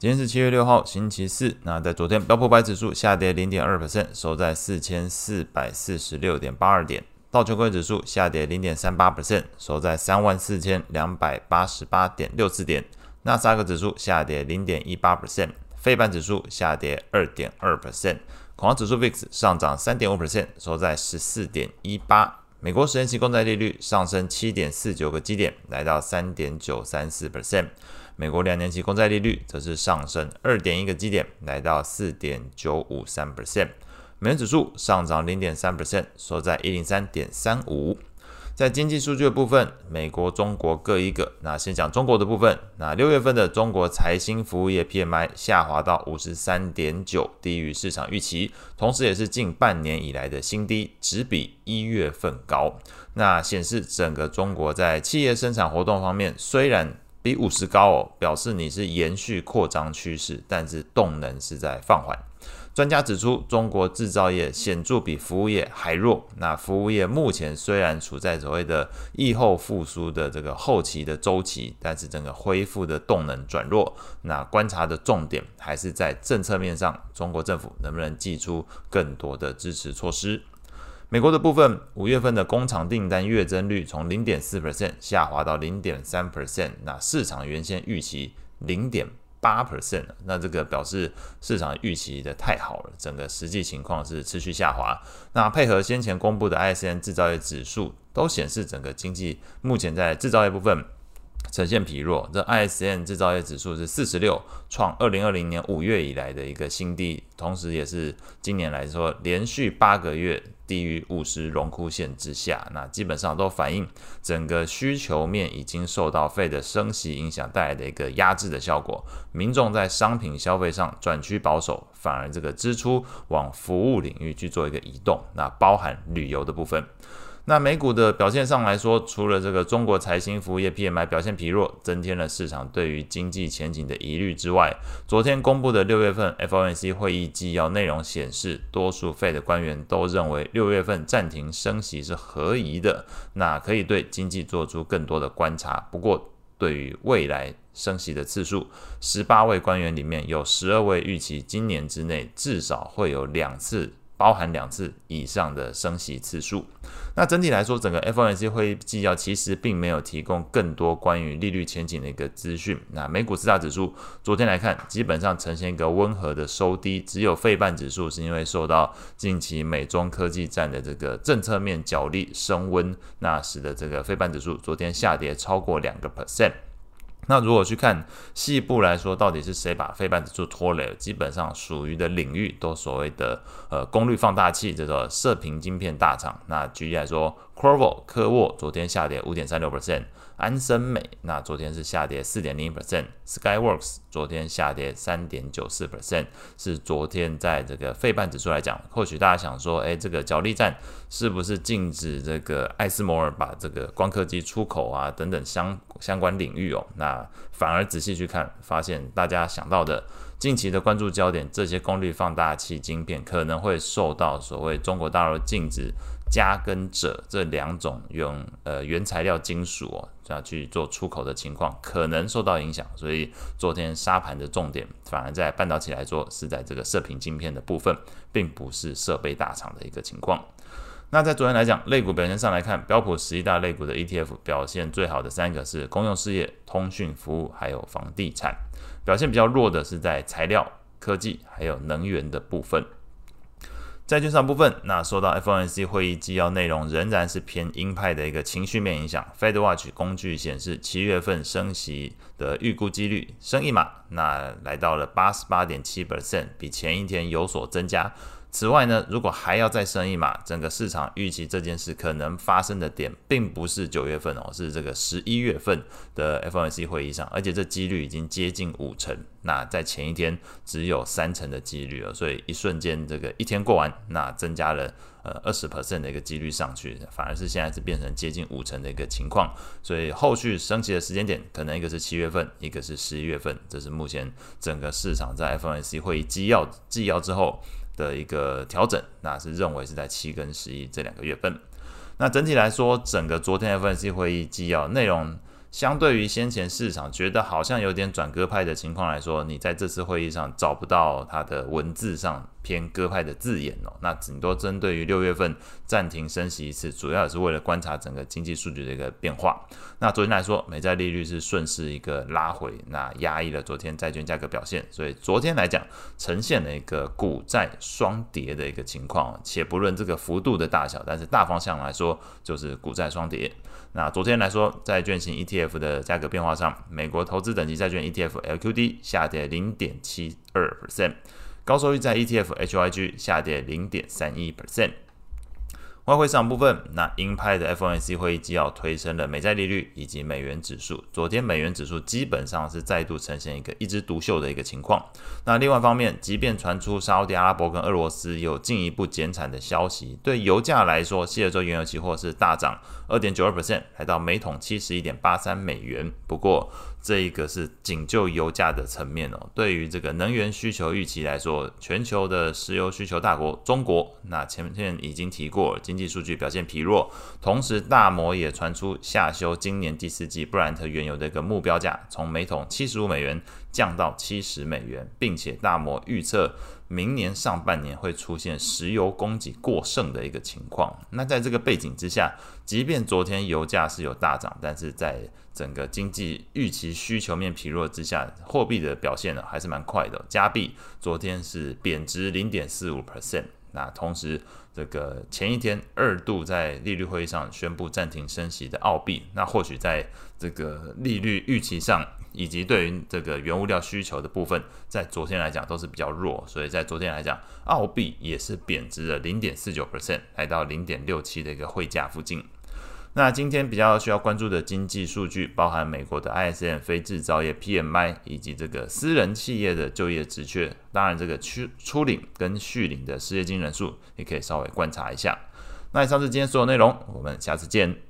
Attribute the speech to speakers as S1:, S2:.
S1: 今天是七月六号，星期四。那在昨天，标普五百指数下跌零点二 percent，收在四千四百四十六点八二点。道琼工业指数下跌零点三八 percent，收在三万四千两百八十八点六四点。纳斯达克指数下跌零点一八 percent，费半指数下跌二点二 percent，恐慌指数 VIX 上涨三点五 percent，收在十四点一八。美国十年期公债利率上升七点四九个基点，来到三点九三四 percent。美国两年期公债利率则是上升二点一个基点，来到四点九五三 percent。美元指数上涨零点三 percent，收在一零三点三五。在经济数据的部分，美国、中国各一个。那先讲中国的部分，那六月份的中国财新服务业 PMI 下滑到五十三点九，低于市场预期，同时也是近半年以来的新低，只比一月份高。那显示整个中国在企业生产活动方面，虽然比五十高哦，表示你是延续扩张趋势，但是动能是在放缓。专家指出，中国制造业显著比服务业还弱。那服务业目前虽然处在所谓的疫后复苏的这个后期的周期，但是整个恢复的动能转弱。那观察的重点还是在政策面上，中国政府能不能祭出更多的支持措施？美国的部分，五月份的工厂订单月增率从零点四 percent 下滑到零点三 percent，那市场原先预期零点八 percent，那这个表示市场预期的太好了，整个实际情况是持续下滑。那配合先前公布的 ISM 制造业指数，都显示整个经济目前在制造业部分。呈现疲弱，这 ISM 制造业指数是四十六，创二零二零年五月以来的一个新低，同时也是今年来说连续八个月低于五十荣枯线之下，那基本上都反映整个需求面已经受到费的升息影响带来的一个压制的效果，民众在商品消费上转趋保守，反而这个支出往服务领域去做一个移动，那包含旅游的部分。那美股的表现上来说，除了这个中国财新服务业 PMI 表现疲弱，增添了市场对于经济前景的疑虑之外，昨天公布的六月份 FOMC 会议纪要内容显示，多数 Fed 官员都认为六月份暂停升息是合宜的，那可以对经济做出更多的观察。不过，对于未来升息的次数，十八位官员里面有十二位预期今年之内至少会有两次。包含两次以上的升息次数。那整体来说，整个 FOMC 会议纪要其实并没有提供更多关于利率前景的一个资讯。那美股四大指数昨天来看，基本上呈现一个温和的收低，只有费半指数是因为受到近期美中科技战的这个政策面角力升温，那使得这个费半指数昨天下跌超过两个 percent。那如果去看细部来说，到底是谁把费半指数拖累？基本上属于的领域都所谓的呃功率放大器这个射频晶片大厂。那举例来说，Qorvo 科沃昨天下跌五点三六 percent。安森美那昨天是下跌四点零 percent，Skyworks 昨天下跌三点九四 percent，是昨天在这个费半指数来讲，或许大家想说，哎，这个角力战是不是禁止这个艾斯摩尔把这个光刻机出口啊等等相相关领域哦？那反而仔细去看，发现大家想到的近期的关注焦点，这些功率放大器晶片可能会受到所谓中国大陆禁止。镓跟鍺这两种用呃原材料金属哦，这样去做出口的情况可能受到影响，所以昨天沙盘的重点反而在半导体来说是在这个射频晶片的部分，并不是设备大厂的一个情况。那在昨天来讲，类股表现上来看，标普十一大类股的 ETF 表现最好的三个是公用事业、通讯服务还有房地产，表现比较弱的是在材料、科技还有能源的部分。债券上部分，那受到 FOMC 会议纪要内容仍然是偏鹰派的一个情绪面影响。FedWatch 工具显示，七月份升息的预估几率升一码，那来到了八十八点七 percent，比前一天有所增加。此外呢，如果还要再升一码，整个市场预期这件事可能发生的点，并不是九月份哦，是这个十一月份的 FOMC 会议上，而且这几率已经接近五成。那在前一天只有三成的几率了，所以一瞬间这个一天过完，那增加了呃二十 percent 的一个几率上去，反而是现在是变成接近五成的一个情况。所以后续升级的时间点，可能一个是七月份，一个是十一月份，这是目前整个市场在 FOMC 会议纪要纪要之后。的一个调整，那是认为是在七跟十一这两个月份。那整体来说，整个昨天 FNC 会议纪要内容相对于先前市场觉得好像有点转鸽派的情况来说，你在这次会议上找不到它的文字上偏鸽派的字眼哦。那顶多针对于六月份暂停升息一次，主要也是为了观察整个经济数据的一个变化。那昨天来说，美债利率是顺势一个拉回，那压抑了昨天债券价格表现。所以昨天来讲，呈现了一个股债双跌的一个情况。且不论这个幅度的大小，但是大方向来说，就是股债双跌。那昨天来说，债券型 ETF 的价格变化上，美国投资等级债券 ETF LQD 下跌零点七二 percent，高收益债 ETF HYG 下跌零点三一 percent。外汇市场部分，那鹰派的 FOMC 会议纪要推升了美债利率以及美元指数。昨天美元指数基本上是再度呈现一个一枝独秀的一个情况。那另外方面，即便传出沙特阿拉伯跟俄罗斯有进一步减产的消息，对油价来说，西德州原油期货是大涨二点九二 percent，来到每桶七十一点八三美元。不过，这一个是仅就油价的层面哦，对于这个能源需求预期来说，全球的石油需求大国中国，那前面已经提过，经济数据表现疲弱，同时大摩也传出下修今年第四季布兰特原油的一个目标价，从每桶七十五美元降到七十美元，并且大摩预测。明年上半年会出现石油供给过剩的一个情况。那在这个背景之下，即便昨天油价是有大涨，但是在整个经济预期需求面疲弱之下，货币的表现呢还是蛮快的。加币昨天是贬值零点四五 percent。那同时，这个前一天二度在利率会议上宣布暂停升息的澳币，那或许在这个利率预期上。以及对于这个原物料需求的部分，在昨天来讲都是比较弱，所以在昨天来讲，澳币也是贬值了零点四九 percent，来到零点六七的一个汇价附近。那今天比较需要关注的经济数据，包含美国的 ISM 非制造业 PMI，以及这个私人企业的就业职缺，当然这个初初领跟续领的失业金人数，也可以稍微观察一下。那以上是今天所有内容，我们下次见。